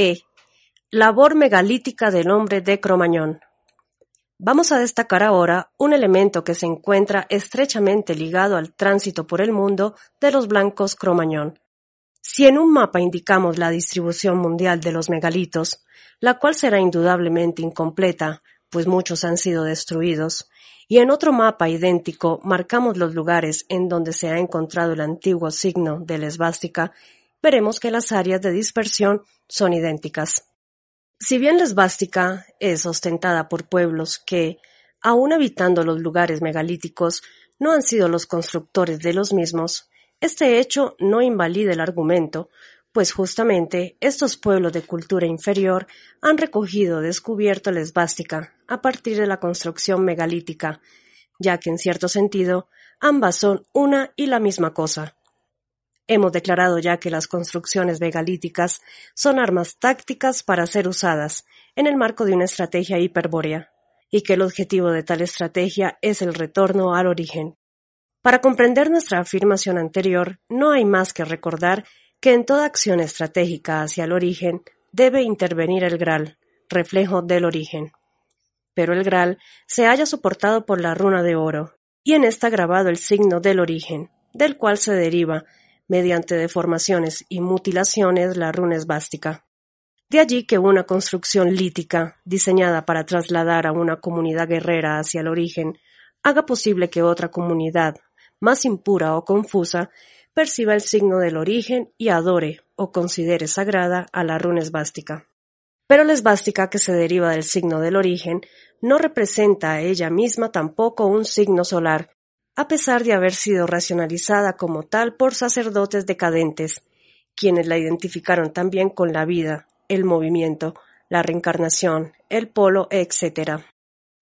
E. Labor megalítica del hombre de Cromañón. Vamos a destacar ahora un elemento que se encuentra estrechamente ligado al tránsito por el mundo de los blancos Cromañón. Si en un mapa indicamos la distribución mundial de los megalitos, la cual será indudablemente incompleta, pues muchos han sido destruidos, y en otro mapa idéntico marcamos los lugares en donde se ha encontrado el antiguo signo de la esvástica, veremos que las áreas de dispersión son idénticas. Si bien la esvástica es ostentada por pueblos que, aun habitando los lugares megalíticos, no han sido los constructores de los mismos, este hecho no invalida el argumento, pues justamente estos pueblos de cultura inferior han recogido descubierto la esvástica a partir de la construcción megalítica, ya que en cierto sentido ambas son una y la misma cosa. Hemos declarado ya que las construcciones megalíticas son armas tácticas para ser usadas en el marco de una estrategia hiperbórea, y que el objetivo de tal estrategia es el retorno al origen. Para comprender nuestra afirmación anterior, no hay más que recordar que en toda acción estratégica hacia el origen debe intervenir el Graal, reflejo del origen. Pero el Graal se halla soportado por la runa de oro, y en esta grabado el signo del origen, del cual se deriva mediante deformaciones y mutilaciones la runa esvástica. De allí que una construcción lítica, diseñada para trasladar a una comunidad guerrera hacia el origen, haga posible que otra comunidad, más impura o confusa, perciba el signo del origen y adore o considere sagrada a la runa esvástica. Pero la esvástica que se deriva del signo del origen no representa a ella misma tampoco un signo solar, a pesar de haber sido racionalizada como tal por sacerdotes decadentes, quienes la identificaron también con la vida, el movimiento, la reencarnación, el polo, etc.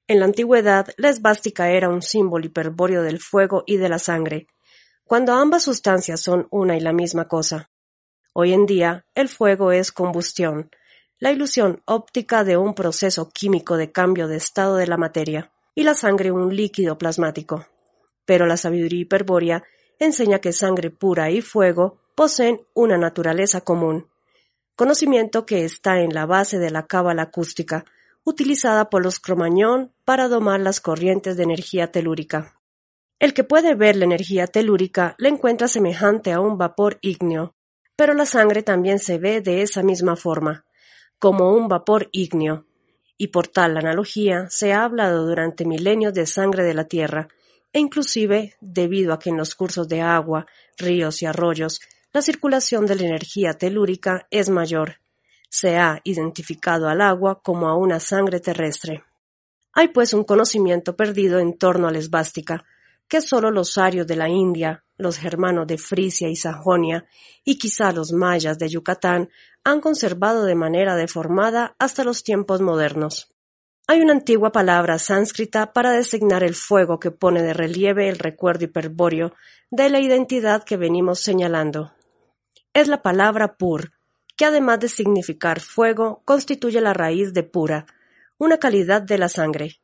En la antigüedad, la esvástica era un símbolo hiperbóreo del fuego y de la sangre, cuando ambas sustancias son una y la misma cosa. Hoy en día, el fuego es combustión, la ilusión óptica de un proceso químico de cambio de estado de la materia, y la sangre un líquido plasmático pero la sabiduría hiperbórea enseña que sangre pura y fuego poseen una naturaleza común, conocimiento que está en la base de la cábala acústica, utilizada por los cromañón para domar las corrientes de energía telúrica. El que puede ver la energía telúrica la encuentra semejante a un vapor ígneo, pero la sangre también se ve de esa misma forma, como un vapor ígneo, y por tal analogía se ha hablado durante milenios de sangre de la Tierra, e inclusive debido a que en los cursos de agua, ríos y arroyos la circulación de la energía telúrica es mayor. Se ha identificado al agua como a una sangre terrestre. Hay pues un conocimiento perdido en torno a la esvástica, que sólo los arios de la India, los germanos de Frisia y Sajonia, y quizá los mayas de Yucatán, han conservado de manera deformada hasta los tiempos modernos. Hay una antigua palabra sánscrita para designar el fuego que pone de relieve el recuerdo hiperbóreo de la identidad que venimos señalando. Es la palabra pur, que además de significar fuego, constituye la raíz de pura, una calidad de la sangre.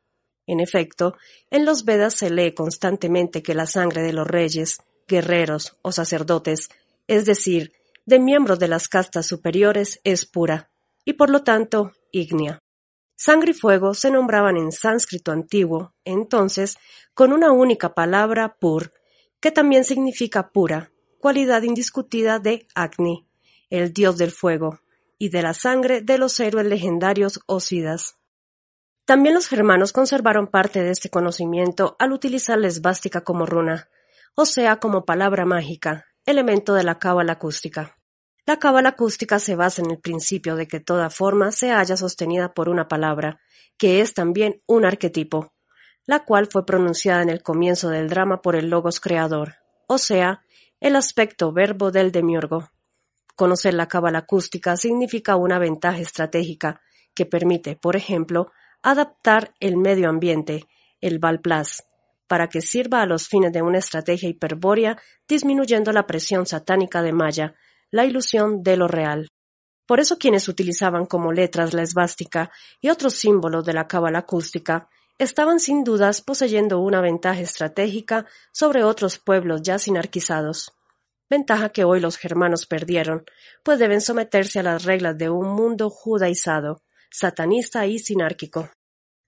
En efecto, en los Vedas se lee constantemente que la sangre de los reyes, guerreros o sacerdotes, es decir, de miembros de las castas superiores, es pura, y por lo tanto ígnea. Sangre y fuego se nombraban en sánscrito antiguo, entonces, con una única palabra pur, que también significa pura, cualidad indiscutida de Agni, el dios del fuego, y de la sangre de los héroes legendarios Osidas. También los germanos conservaron parte de este conocimiento al utilizar la como runa, o sea, como palabra mágica, elemento de la cábala acústica. La cábala acústica se basa en el principio de que toda forma se halla sostenida por una palabra, que es también un arquetipo, la cual fue pronunciada en el comienzo del drama por el logos creador, o sea, el aspecto verbo del demiurgo. Conocer la cábala acústica significa una ventaja estratégica que permite, por ejemplo, adaptar el medio ambiente, el Valplas, para que sirva a los fines de una estrategia hiperbórea, disminuyendo la presión satánica de Maya, la ilusión de lo real. Por eso quienes utilizaban como letras la esvástica y otros símbolos de la cábala acústica estaban sin dudas poseyendo una ventaja estratégica sobre otros pueblos ya sinarquizados. Ventaja que hoy los germanos perdieron, pues deben someterse a las reglas de un mundo judaizado, satanista y sinárquico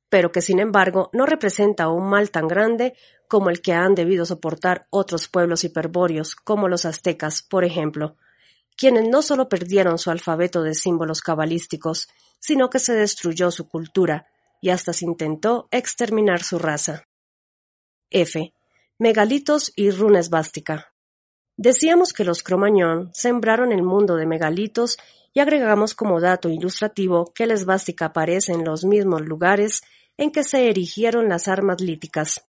pero que sin embargo no representa un mal tan grande como el que han debido soportar otros pueblos hiperbóreos, como los aztecas, por ejemplo, quienes no solo perdieron su alfabeto de símbolos cabalísticos, sino que se destruyó su cultura y hasta se intentó exterminar su raza. F. Megalitos y runas bástica. Decíamos que los cromañón sembraron el mundo de megalitos y agregamos como dato ilustrativo que la esvástica aparece en los mismos lugares en que se erigieron las armas líticas.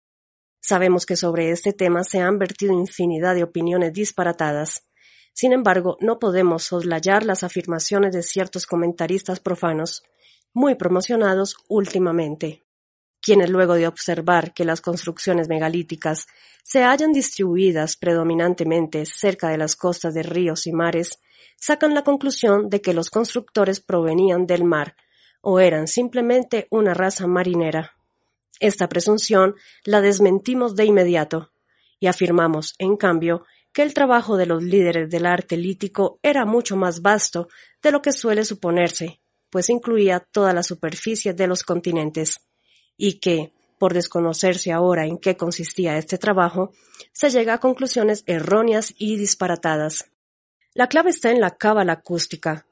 Sabemos que sobre este tema se han vertido infinidad de opiniones disparatadas. Sin embargo, no podemos soslayar las afirmaciones de ciertos comentaristas profanos, muy promocionados últimamente, quienes luego de observar que las construcciones megalíticas se hallan distribuidas predominantemente cerca de las costas de ríos y mares, sacan la conclusión de que los constructores provenían del mar o eran simplemente una raza marinera. Esta presunción la desmentimos de inmediato y afirmamos, en cambio, que el trabajo de los líderes del arte lítico era mucho más vasto de lo que suele suponerse, pues incluía toda la superficie de los continentes, y que, por desconocerse ahora en qué consistía este trabajo, se llega a conclusiones erróneas y disparatadas. La clave está en la cábala acústica,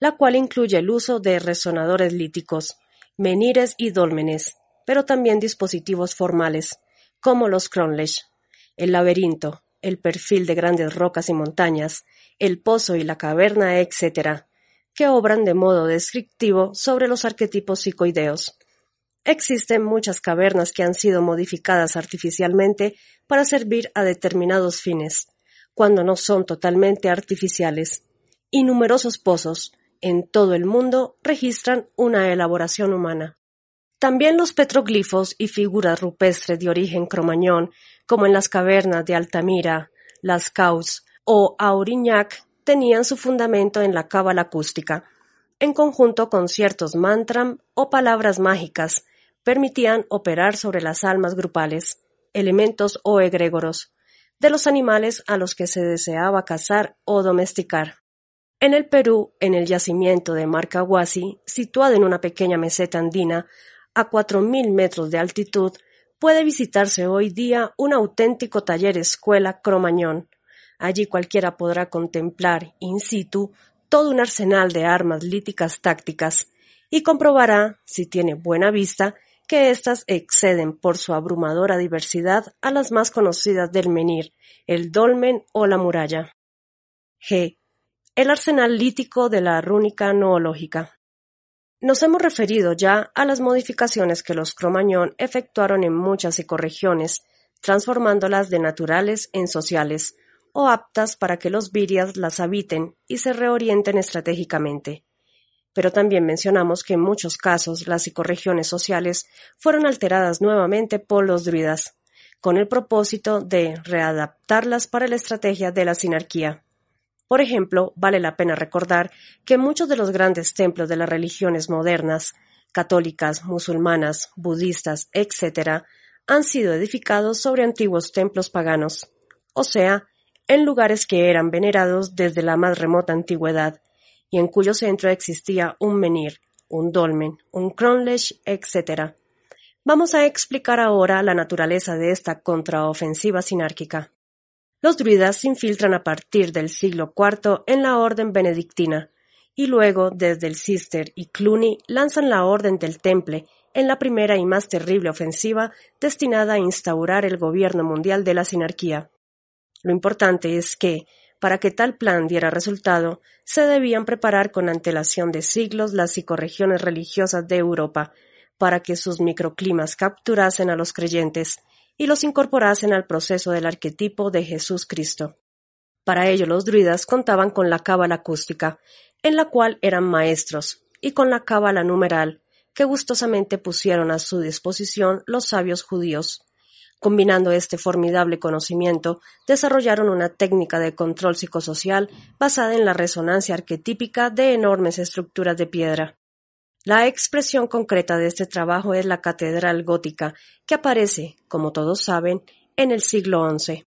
la cual incluye el uso de resonadores líticos, menires y dólmenes, pero también dispositivos formales, como los Cronlech, el laberinto, el perfil de grandes rocas y montañas, el pozo y la caverna, etc., que obran de modo descriptivo sobre los arquetipos psicoideos. Existen muchas cavernas que han sido modificadas artificialmente para servir a determinados fines, cuando no son totalmente artificiales, y numerosos pozos, en todo el mundo registran una elaboración humana. También los petroglifos y figuras rupestres de origen cromañón, como en las cavernas de Altamira, Las Caus o Aurignac, tenían su fundamento en la cábala acústica. En conjunto con ciertos mantram o palabras mágicas, permitían operar sobre las almas grupales, elementos o egregoros, de los animales a los que se deseaba cazar o domesticar. En el Perú, en el yacimiento de Marcahuasi, situado en una pequeña meseta andina a cuatro mil metros de altitud, puede visitarse hoy día un auténtico taller escuela cromañón. Allí cualquiera podrá contemplar in situ todo un arsenal de armas líticas tácticas y comprobará, si tiene buena vista, que éstas exceden por su abrumadora diversidad a las más conocidas del menir, el dolmen o la muralla. G el arsenal lítico de la rúnica noológica. Nos hemos referido ya a las modificaciones que los cromañón efectuaron en muchas ecorregiones, transformándolas de naturales en sociales, o aptas para que los virias las habiten y se reorienten estratégicamente. Pero también mencionamos que en muchos casos las ecorregiones sociales fueron alteradas nuevamente por los druidas, con el propósito de readaptarlas para la estrategia de la sinarquía. Por ejemplo, vale la pena recordar que muchos de los grandes templos de las religiones modernas, católicas, musulmanas, budistas, etc., han sido edificados sobre antiguos templos paganos, o sea, en lugares que eran venerados desde la más remota antigüedad, y en cuyo centro existía un menir, un dolmen, un cronlech, etc. Vamos a explicar ahora la naturaleza de esta contraofensiva sinárquica. Los druidas se infiltran a partir del siglo IV en la orden benedictina, y luego, desde el Cister y Cluny, lanzan la Orden del Temple en la primera y más terrible ofensiva destinada a instaurar el gobierno mundial de la sinarquía. Lo importante es que, para que tal plan diera resultado, se debían preparar con antelación de siglos las psicorregiones religiosas de Europa, para que sus microclimas capturasen a los creyentes y los incorporasen al proceso del arquetipo de Jesús Cristo. Para ello los druidas contaban con la cábala acústica, en la cual eran maestros, y con la cábala numeral, que gustosamente pusieron a su disposición los sabios judíos. Combinando este formidable conocimiento, desarrollaron una técnica de control psicosocial basada en la resonancia arquetípica de enormes estructuras de piedra. La expresión concreta de este trabajo es la catedral gótica, que aparece, como todos saben, en el siglo XI.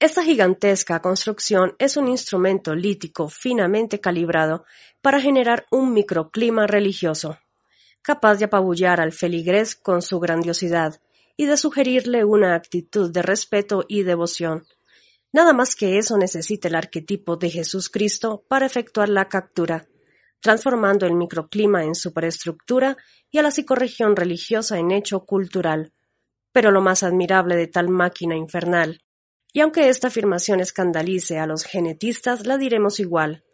Esta gigantesca construcción es un instrumento lítico finamente calibrado para generar un microclima religioso, capaz de apabullar al feligrés con su grandiosidad, y de sugerirle una actitud de respeto y devoción. Nada más que eso necesita el arquetipo de Jesús Cristo para efectuar la captura, transformando el microclima en superestructura y a la psicorregión religiosa en hecho cultural. Pero lo más admirable de tal máquina infernal, y aunque esta afirmación escandalice a los genetistas, la diremos igual,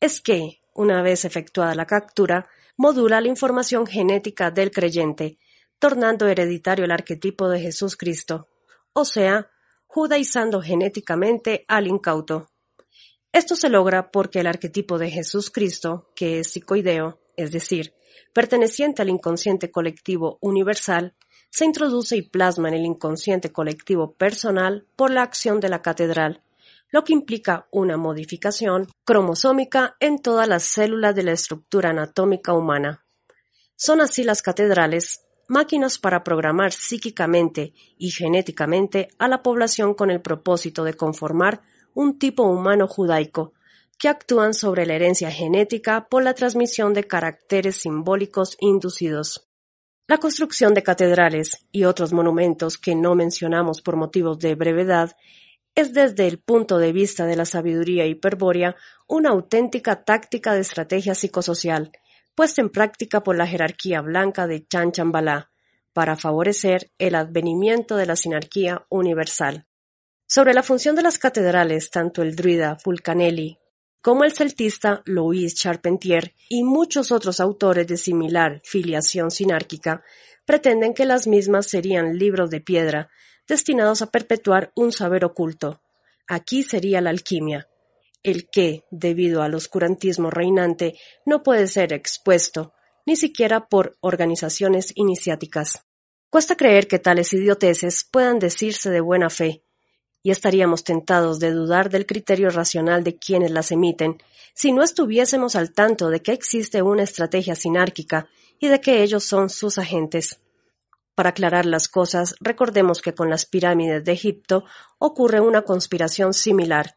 es que, una vez efectuada la captura, modula la información genética del creyente, tornando hereditario el arquetipo de Jesús Cristo, o sea, judaizando genéticamente al incauto. Esto se logra porque el arquetipo de Jesús Cristo, que es psicoideo, es decir, perteneciente al inconsciente colectivo universal, se introduce y plasma en el inconsciente colectivo personal por la acción de la catedral, lo que implica una modificación cromosómica en todas las células de la estructura anatómica humana. Son así las catedrales máquinas para programar psíquicamente y genéticamente a la población con el propósito de conformar un tipo humano judaico, que actúan sobre la herencia genética por la transmisión de caracteres simbólicos inducidos. La construcción de catedrales y otros monumentos que no mencionamos por motivos de brevedad es desde el punto de vista de la sabiduría hiperbórea una auténtica táctica de estrategia psicosocial, puesta en práctica por la jerarquía blanca de Chanchambalá para favorecer el advenimiento de la sinarquía universal. Sobre la función de las catedrales, tanto el druida Fulcanelli como el celtista Louis Charpentier y muchos otros autores de similar filiación sinárquica pretenden que las mismas serían libros de piedra destinados a perpetuar un saber oculto. Aquí sería la alquimia, el que, debido al oscurantismo reinante, no puede ser expuesto, ni siquiera por organizaciones iniciáticas. Cuesta creer que tales idioteces puedan decirse de buena fe, y estaríamos tentados de dudar del criterio racional de quienes las emiten, si no estuviésemos al tanto de que existe una estrategia sinárquica y de que ellos son sus agentes. Para aclarar las cosas, recordemos que con las pirámides de Egipto ocurre una conspiración similar,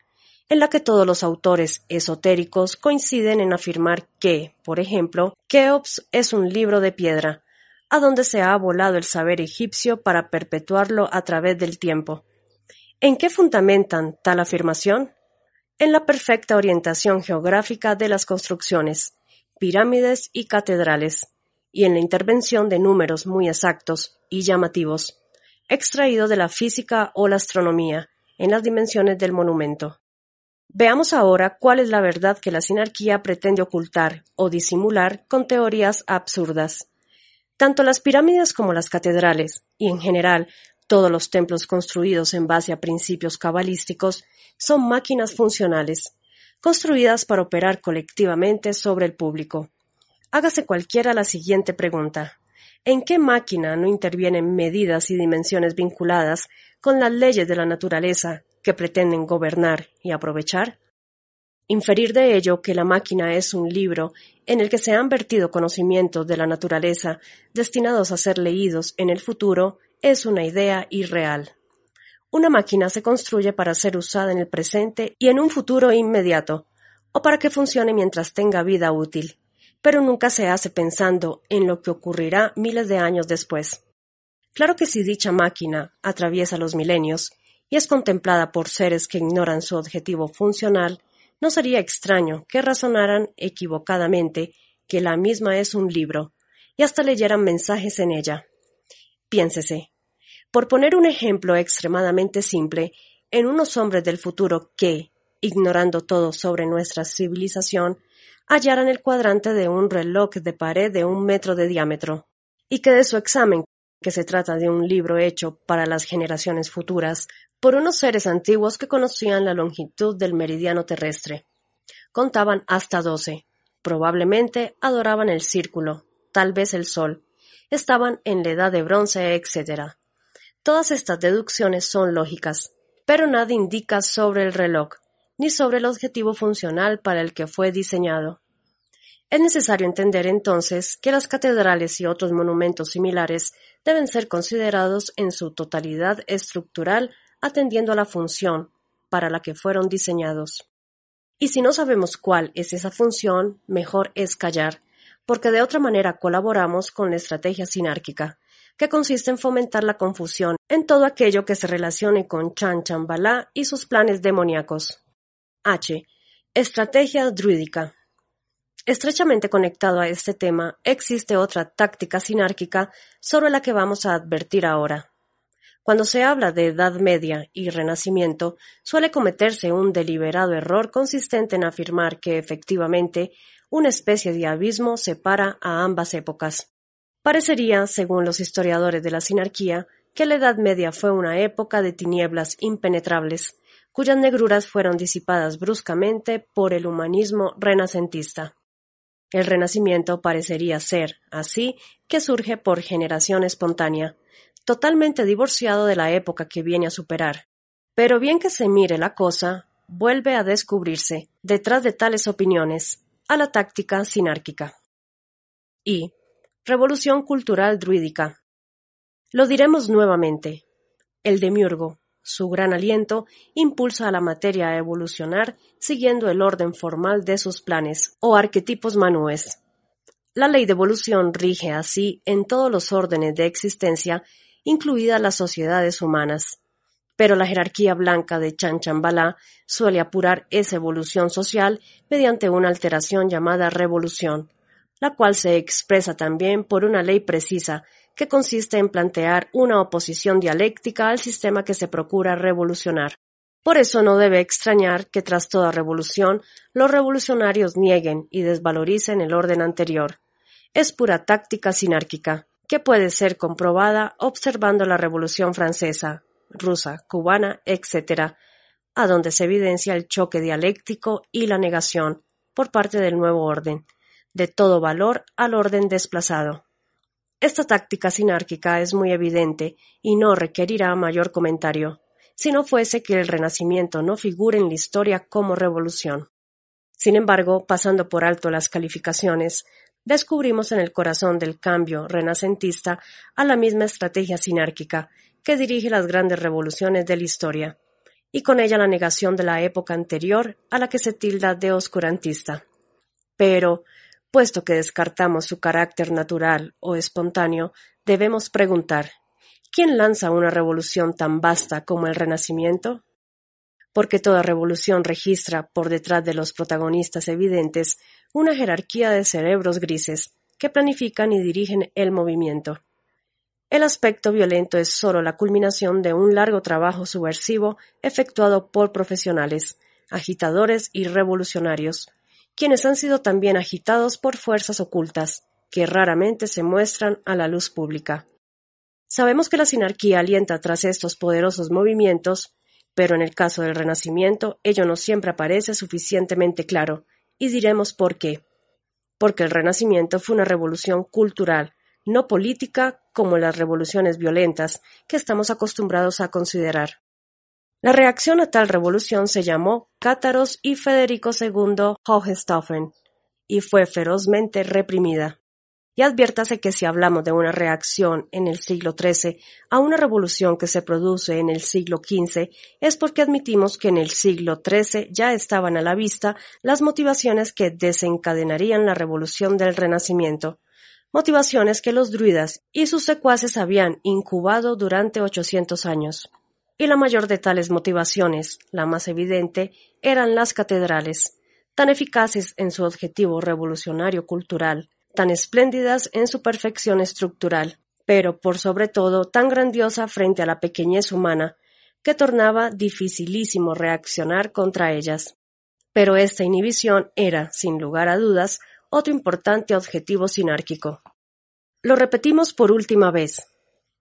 en la que todos los autores esotéricos coinciden en afirmar que, por ejemplo, Keops es un libro de piedra, a donde se ha volado el saber egipcio para perpetuarlo a través del tiempo. ¿En qué fundamentan tal afirmación? En la perfecta orientación geográfica de las construcciones, pirámides y catedrales, y en la intervención de números muy exactos y llamativos, extraídos de la física o la astronomía, en las dimensiones del monumento. Veamos ahora cuál es la verdad que la sinarquía pretende ocultar o disimular con teorías absurdas. Tanto las pirámides como las catedrales, y en general todos los templos construidos en base a principios cabalísticos, son máquinas funcionales, construidas para operar colectivamente sobre el público. Hágase cualquiera la siguiente pregunta. ¿En qué máquina no intervienen medidas y dimensiones vinculadas con las leyes de la naturaleza que pretenden gobernar y aprovechar? Inferir de ello que la máquina es un libro en el que se han vertido conocimientos de la naturaleza destinados a ser leídos en el futuro es una idea irreal. Una máquina se construye para ser usada en el presente y en un futuro inmediato, o para que funcione mientras tenga vida útil, pero nunca se hace pensando en lo que ocurrirá miles de años después. Claro que si dicha máquina atraviesa los milenios y es contemplada por seres que ignoran su objetivo funcional, no sería extraño que razonaran equivocadamente que la misma es un libro y hasta leyeran mensajes en ella. Piénsese. Por poner un ejemplo extremadamente simple, en unos hombres del futuro que, ignorando todo sobre nuestra civilización, hallaran el cuadrante de un reloj de pared de un metro de diámetro, y que de su examen que se trata de un libro hecho para las generaciones futuras por unos seres antiguos que conocían la longitud del meridiano terrestre. Contaban hasta doce. Probablemente adoraban el círculo, tal vez el sol. Estaban en la edad de bronce, etc. Todas estas deducciones son lógicas, pero nada indica sobre el reloj, ni sobre el objetivo funcional para el que fue diseñado. Es necesario entender entonces que las catedrales y otros monumentos similares deben ser considerados en su totalidad estructural atendiendo a la función para la que fueron diseñados. Y si no sabemos cuál es esa función, mejor es callar, porque de otra manera colaboramos con la estrategia sinárquica, que consiste en fomentar la confusión en todo aquello que se relacione con Chan Chambala y sus planes demoníacos. H. Estrategia druídica. Estrechamente conectado a este tema, existe otra táctica sinárquica sobre la que vamos a advertir ahora. Cuando se habla de Edad Media y Renacimiento, suele cometerse un deliberado error consistente en afirmar que efectivamente una especie de abismo separa a ambas épocas. Parecería, según los historiadores de la sinarquía, que la Edad Media fue una época de tinieblas impenetrables, cuyas negruras fueron disipadas bruscamente por el humanismo renacentista. El Renacimiento parecería ser, así, que surge por generación espontánea, totalmente divorciado de la época que viene a superar. Pero bien que se mire la cosa, vuelve a descubrirse, detrás de tales opiniones, a la táctica sinárquica. Y Revolución cultural druídica. Lo diremos nuevamente. El demiurgo, su gran aliento impulsa a la materia a evolucionar siguiendo el orden formal de sus planes o arquetipos manúes. La ley de evolución rige así en todos los órdenes de existencia, incluidas las sociedades humanas. Pero la jerarquía blanca de Chanchambalá suele apurar esa evolución social mediante una alteración llamada revolución, la cual se expresa también por una ley precisa que consiste en plantear una oposición dialéctica al sistema que se procura revolucionar. Por eso no debe extrañar que tras toda revolución los revolucionarios nieguen y desvaloricen el orden anterior. Es pura táctica sinárquica, que puede ser comprobada observando la Revolución francesa, rusa, cubana, etc., a donde se evidencia el choque dialéctico y la negación, por parte del nuevo orden, de todo valor al orden desplazado. Esta táctica sinárquica es muy evidente y no requerirá mayor comentario, si no fuese que el Renacimiento no figure en la historia como revolución. Sin embargo, pasando por alto las calificaciones, descubrimos en el corazón del cambio renacentista a la misma estrategia sinárquica que dirige las grandes revoluciones de la historia, y con ella la negación de la época anterior a la que se tilda de oscurantista. Pero, Puesto que descartamos su carácter natural o espontáneo, debemos preguntar ¿quién lanza una revolución tan vasta como el Renacimiento? Porque toda revolución registra, por detrás de los protagonistas evidentes, una jerarquía de cerebros grises que planifican y dirigen el movimiento. El aspecto violento es sólo la culminación de un largo trabajo subversivo efectuado por profesionales, agitadores y revolucionarios, quienes han sido también agitados por fuerzas ocultas, que raramente se muestran a la luz pública. Sabemos que la sinarquía alienta tras estos poderosos movimientos, pero en el caso del Renacimiento ello no siempre aparece suficientemente claro, y diremos por qué. Porque el Renacimiento fue una revolución cultural, no política como las revoluciones violentas que estamos acostumbrados a considerar. La reacción a tal revolución se llamó Cátaros y Federico II Hohenstaufen y fue ferozmente reprimida. Y adviértase que si hablamos de una reacción en el siglo XIII a una revolución que se produce en el siglo XV, es porque admitimos que en el siglo XIII ya estaban a la vista las motivaciones que desencadenarían la revolución del Renacimiento, motivaciones que los druidas y sus secuaces habían incubado durante ochocientos años y la mayor de tales motivaciones, la más evidente, eran las catedrales, tan eficaces en su objetivo revolucionario cultural, tan espléndidas en su perfección estructural, pero por sobre todo tan grandiosa frente a la pequeñez humana, que tornaba dificilísimo reaccionar contra ellas. Pero esta inhibición era, sin lugar a dudas, otro importante objetivo sinárquico. Lo repetimos por última vez.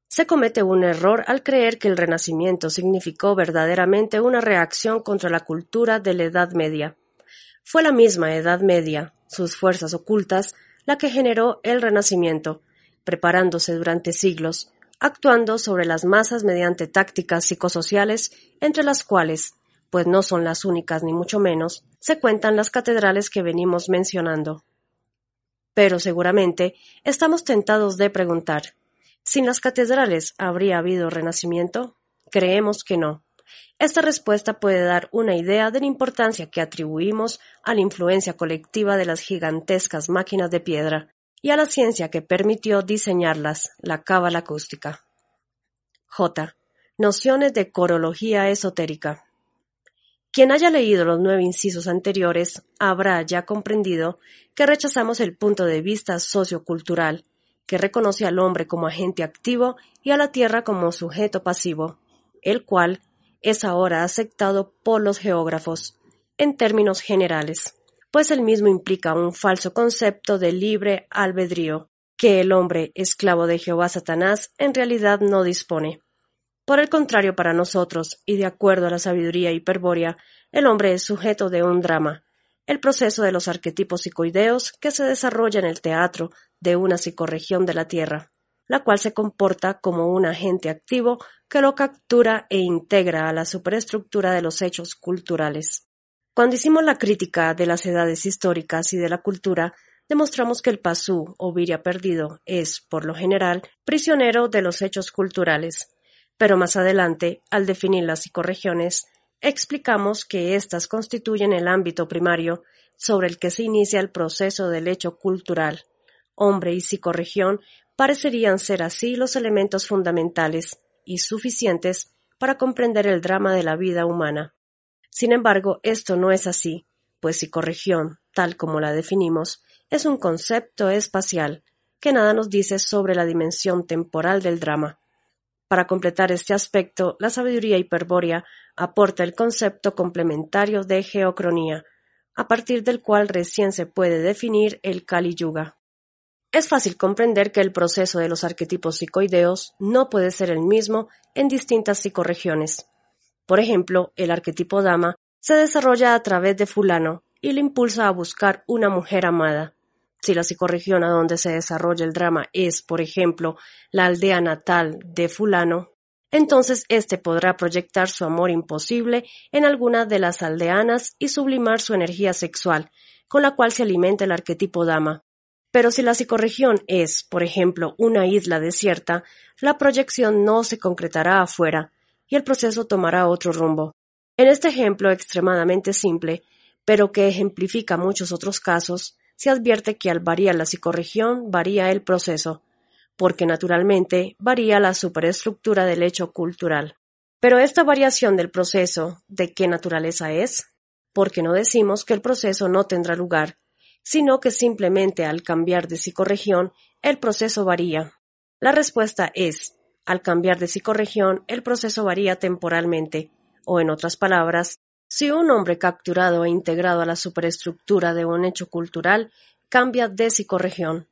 Se comete un error al creer que el Renacimiento significó verdaderamente una reacción contra la cultura de la Edad Media. Fue la misma Edad Media, sus fuerzas ocultas, la que generó el Renacimiento, preparándose durante siglos, actuando sobre las masas mediante tácticas psicosociales, entre las cuales, pues no son las únicas ni mucho menos, se cuentan las catedrales que venimos mencionando. Pero seguramente estamos tentados de preguntar, ¿sin las catedrales habría habido renacimiento? Creemos que no. Esta respuesta puede dar una idea de la importancia que atribuimos a la influencia colectiva de las gigantescas máquinas de piedra y a la ciencia que permitió diseñarlas, la cábala acústica. J. Nociones de corología esotérica. Quien haya leído los nueve incisos anteriores habrá ya comprendido que rechazamos el punto de vista sociocultural, que reconoce al hombre como agente activo y a la tierra como sujeto pasivo, el cual es ahora aceptado por los geógrafos, en términos generales, pues el mismo implica un falso concepto de libre albedrío, que el hombre, esclavo de Jehová Satanás, en realidad no dispone. Por el contrario, para nosotros, y de acuerdo a la sabiduría hiperbórea, el hombre es sujeto de un drama, el proceso de los arquetipos psicoideos que se desarrolla en el teatro de una psicorregión de la Tierra la cual se comporta como un agente activo que lo captura e integra a la superestructura de los hechos culturales. Cuando hicimos la crítica de las edades históricas y de la cultura, demostramos que el pasú o viria perdido es, por lo general, prisionero de los hechos culturales. Pero más adelante, al definir las psicorregiones, explicamos que éstas constituyen el ámbito primario sobre el que se inicia el proceso del hecho cultural. Hombre y psicorregión parecerían ser así los elementos fundamentales y suficientes para comprender el drama de la vida humana. Sin embargo, esto no es así, pues psicorregión, tal como la definimos, es un concepto espacial que nada nos dice sobre la dimensión temporal del drama. Para completar este aspecto, la sabiduría hiperbórea aporta el concepto complementario de geocronía, a partir del cual recién se puede definir el Kali Yuga. Es fácil comprender que el proceso de los arquetipos psicoideos no puede ser el mismo en distintas psicorregiones. Por ejemplo, el arquetipo dama se desarrolla a través de fulano y le impulsa a buscar una mujer amada. Si la psicorregión a donde se desarrolla el drama es, por ejemplo, la aldea natal de fulano, entonces éste podrá proyectar su amor imposible en alguna de las aldeanas y sublimar su energía sexual, con la cual se alimenta el arquetipo dama, pero si la psicorregión es, por ejemplo, una isla desierta, la proyección no se concretará afuera y el proceso tomará otro rumbo. En este ejemplo extremadamente simple, pero que ejemplifica muchos otros casos, se advierte que al variar la psicorregión varía el proceso, porque naturalmente varía la superestructura del hecho cultural. Pero esta variación del proceso, ¿de qué naturaleza es? Porque no decimos que el proceso no tendrá lugar, sino que simplemente al cambiar de psicorregión el proceso varía. La respuesta es, al cambiar de psicorregión el proceso varía temporalmente, o en otras palabras, si un hombre capturado e integrado a la superestructura de un hecho cultural cambia de psicorregión,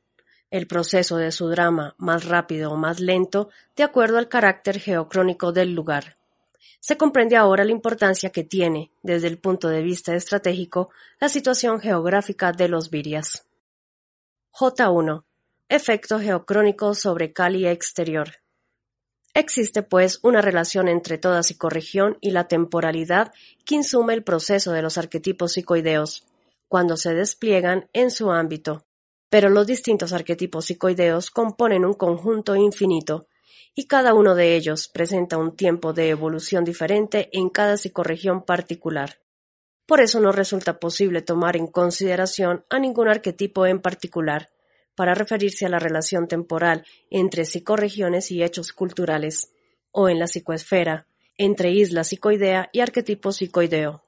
el proceso de su drama más rápido o más lento de acuerdo al carácter geocrónico del lugar. Se comprende ahora la importancia que tiene, desde el punto de vista estratégico, la situación geográfica de los virias. J1. Efecto geocrónico sobre Cali exterior. Existe, pues, una relación entre toda psicorregión y la temporalidad que insume el proceso de los arquetipos psicoideos, cuando se despliegan en su ámbito. Pero los distintos arquetipos psicoideos componen un conjunto infinito, y cada uno de ellos presenta un tiempo de evolución diferente en cada psicorregión particular. Por eso no resulta posible tomar en consideración a ningún arquetipo en particular, para referirse a la relación temporal entre psicorregiones y hechos culturales, o en la psicoesfera, entre isla psicoidea y arquetipo psicoideo.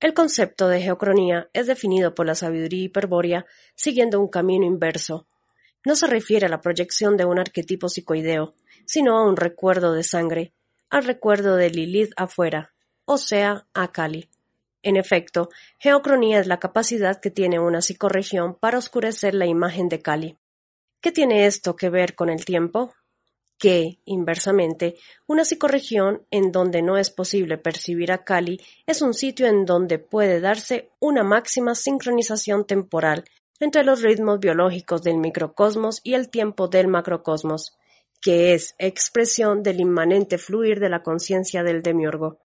El concepto de geocronía es definido por la sabiduría hiperbórea siguiendo un camino inverso. No se refiere a la proyección de un arquetipo psicoideo, sino a un recuerdo de sangre, al recuerdo de Lilith afuera, o sea, a Kali. En efecto, geocronía es la capacidad que tiene una psicorregión para oscurecer la imagen de Kali. ¿Qué tiene esto que ver con el tiempo? que, inversamente, una psicorregión en donde no es posible percibir a Kali es un sitio en donde puede darse una máxima sincronización temporal entre los ritmos biológicos del microcosmos y el tiempo del macrocosmos, que es expresión del inmanente fluir de la conciencia del demiurgo.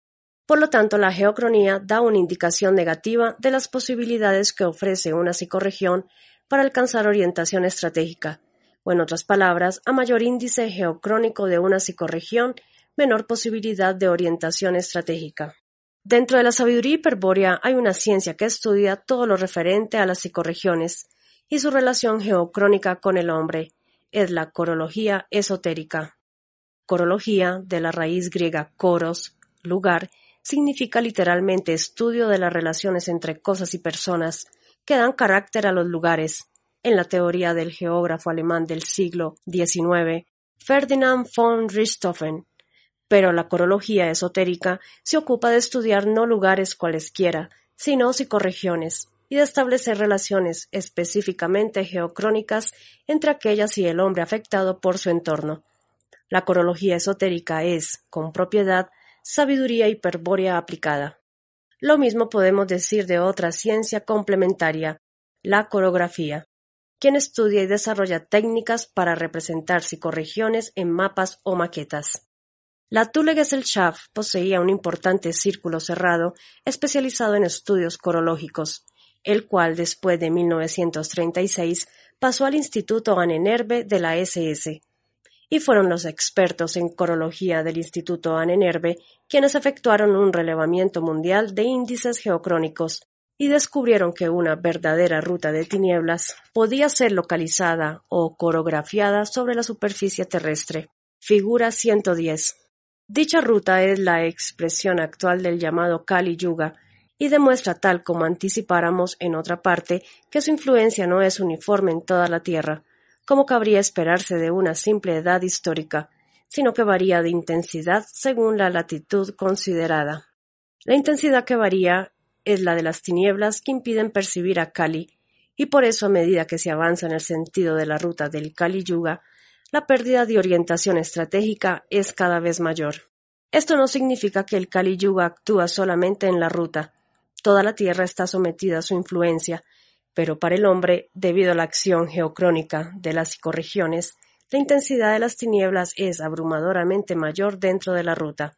Por lo tanto, la geocronía da una indicación negativa de las posibilidades que ofrece una psicorregión para alcanzar orientación estratégica, o en otras palabras, a mayor índice geocrónico de una psicorregión, menor posibilidad de orientación estratégica. Dentro de la sabiduría hiperbórea hay una ciencia que estudia todo lo referente a las psicorregiones y su relación geocrónica con el hombre, es la corología esotérica. Corología, de la raíz griega koros, lugar, significa literalmente estudio de las relaciones entre cosas y personas que dan carácter a los lugares, en la teoría del geógrafo alemán del siglo XIX, Ferdinand von Richthofen, pero la corología esotérica se ocupa de estudiar no lugares cualesquiera, sino psicorregiones, y de establecer relaciones específicamente geocrónicas entre aquellas y el hombre afectado por su entorno. La corología esotérica es, con propiedad, sabiduría hiperbórea aplicada. Lo mismo podemos decir de otra ciencia complementaria, la corografía, quien estudia y desarrolla técnicas para representar psicorregiones en mapas o maquetas. La Thule-Gesellschaft poseía un importante círculo cerrado especializado en estudios corológicos, el cual después de 1936 pasó al Instituto Annenerbe de la SS, y fueron los expertos en corología del Instituto Annenerbe quienes efectuaron un relevamiento mundial de índices geocrónicos, y descubrieron que una verdadera ruta de tinieblas podía ser localizada o coreografiada sobre la superficie terrestre. Figura 110. Dicha ruta es la expresión actual del llamado Kali Yuga y demuestra tal como anticipáramos en otra parte que su influencia no es uniforme en toda la Tierra, como cabría esperarse de una simple edad histórica, sino que varía de intensidad según la latitud considerada. La intensidad que varía es la de las tinieblas que impiden percibir a Kali, y por eso a medida que se avanza en el sentido de la ruta del Kali Yuga, la pérdida de orientación estratégica es cada vez mayor. Esto no significa que el Kali Yuga actúa solamente en la ruta. Toda la Tierra está sometida a su influencia, pero para el hombre, debido a la acción geocrónica de las psicorregiones, la intensidad de las tinieblas es abrumadoramente mayor dentro de la ruta.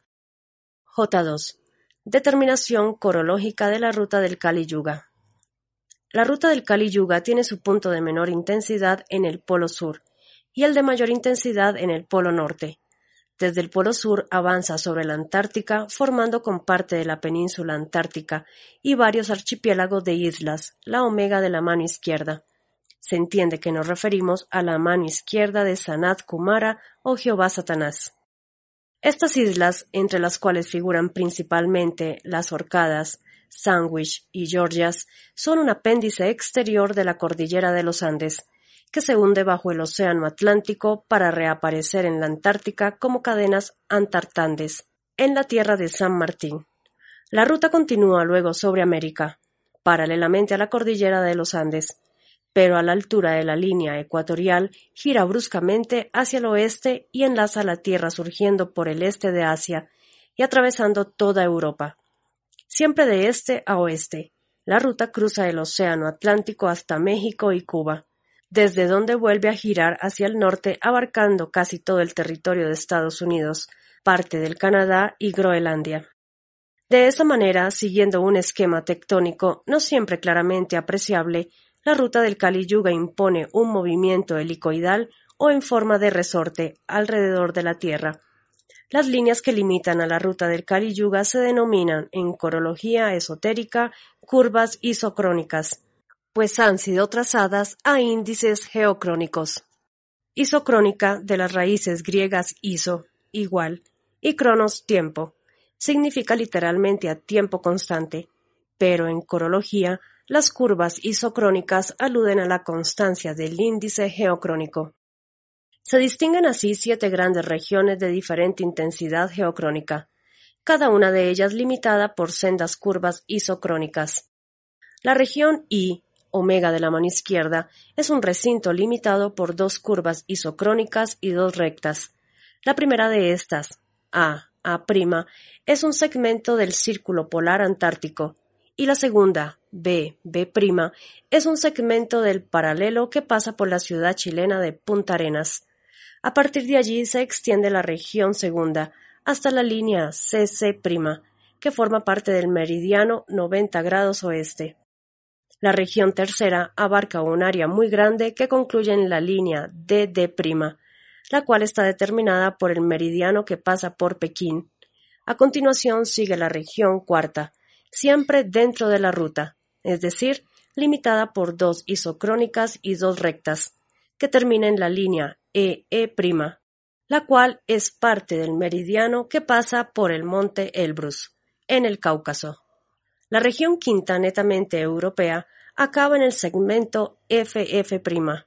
J2. Determinación corológica de la ruta del Kali Yuga. La ruta del Kali Yuga tiene su punto de menor intensidad en el polo sur y el de mayor intensidad en el polo norte. Desde el polo sur avanza sobre la Antártica, formando con parte de la península antártica y varios archipiélagos de islas, la omega de la mano izquierda. Se entiende que nos referimos a la mano izquierda de Sanat Kumara o Jehová Satanás. Estas islas, entre las cuales figuran principalmente las Orcadas, Sandwich y Georgias, son un apéndice exterior de la cordillera de los Andes, que se hunde bajo el océano Atlántico para reaparecer en la Antártica como cadenas antartandes, en la tierra de San Martín. La ruta continúa luego sobre América, paralelamente a la cordillera de los Andes, pero a la altura de la línea ecuatorial gira bruscamente hacia el oeste y enlaza la Tierra surgiendo por el este de Asia y atravesando toda Europa. Siempre de este a oeste, la ruta cruza el Océano Atlántico hasta México y Cuba, desde donde vuelve a girar hacia el norte abarcando casi todo el territorio de Estados Unidos, parte del Canadá y Groenlandia. De esa manera, siguiendo un esquema tectónico no siempre claramente apreciable, la ruta del Kali Yuga impone un movimiento helicoidal o en forma de resorte alrededor de la Tierra. Las líneas que limitan a la ruta del Kali Yuga se denominan en corología esotérica curvas isocrónicas, pues han sido trazadas a índices geocrónicos. Isocrónica de las raíces griegas iso, igual, y cronos, tiempo. Significa literalmente a tiempo constante, pero en corología las curvas isocrónicas aluden a la constancia del índice geocrónico. Se distinguen así siete grandes regiones de diferente intensidad geocrónica, cada una de ellas limitada por sendas curvas isocrónicas. La región I, omega de la mano izquierda, es un recinto limitado por dos curvas isocrónicas y dos rectas. La primera de estas, A, A', es un segmento del círculo polar antártico, y la segunda, B, B', es un segmento del paralelo que pasa por la ciudad chilena de Punta Arenas. A partir de allí se extiende la región segunda hasta la línea CC', que forma parte del meridiano 90 grados oeste. La región tercera abarca un área muy grande que concluye en la línea DD', la cual está determinada por el meridiano que pasa por Pekín. A continuación sigue la región cuarta, siempre dentro de la ruta, es decir, limitada por dos isocrónicas y dos rectas, que termina en la línea EE', la cual es parte del meridiano que pasa por el monte Elbrus, en el Cáucaso. La región quinta netamente europea acaba en el segmento FF',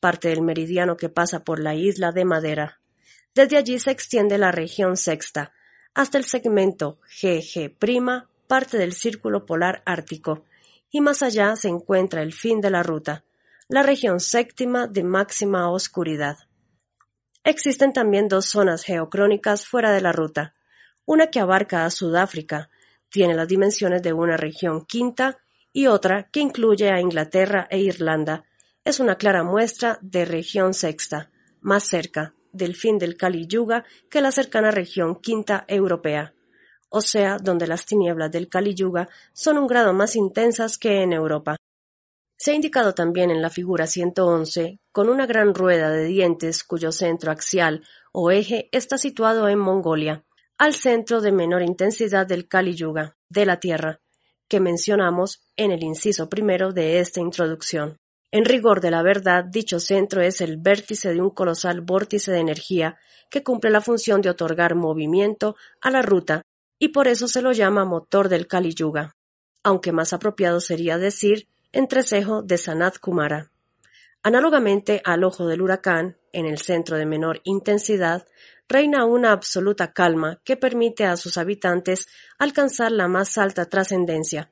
parte del meridiano que pasa por la isla de Madera. Desde allí se extiende la región sexta, hasta el segmento GG', parte del círculo polar ártico, y más allá se encuentra el fin de la ruta, la región séptima de máxima oscuridad. Existen también dos zonas geocrónicas fuera de la ruta, una que abarca a Sudáfrica, tiene las dimensiones de una región quinta, y otra que incluye a Inglaterra e Irlanda, es una clara muestra de región sexta, más cerca del fin del Kali Yuga que la cercana región quinta europea, o sea, donde las tinieblas del Kali Yuga son un grado más intensas que en Europa. Se ha indicado también en la figura 111 con una gran rueda de dientes cuyo centro axial o eje está situado en Mongolia, al centro de menor intensidad del Kali Yuga, de la Tierra, que mencionamos en el inciso primero de esta introducción. En rigor de la verdad, dicho centro es el vértice de un colosal vórtice de energía que cumple la función de otorgar movimiento a la ruta y por eso se lo llama motor del Kali Yuga, aunque más apropiado sería decir entrecejo de Sanat Kumara. Análogamente al ojo del huracán, en el centro de menor intensidad, reina una absoluta calma que permite a sus habitantes alcanzar la más alta trascendencia,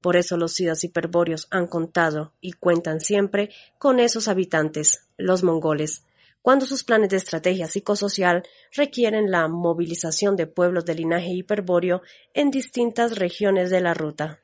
por eso los sidas hiperbóreos han contado y cuentan siempre con esos habitantes, los mongoles, cuando sus planes de estrategia psicosocial requieren la movilización de pueblos de linaje hiperbóreo en distintas regiones de la ruta.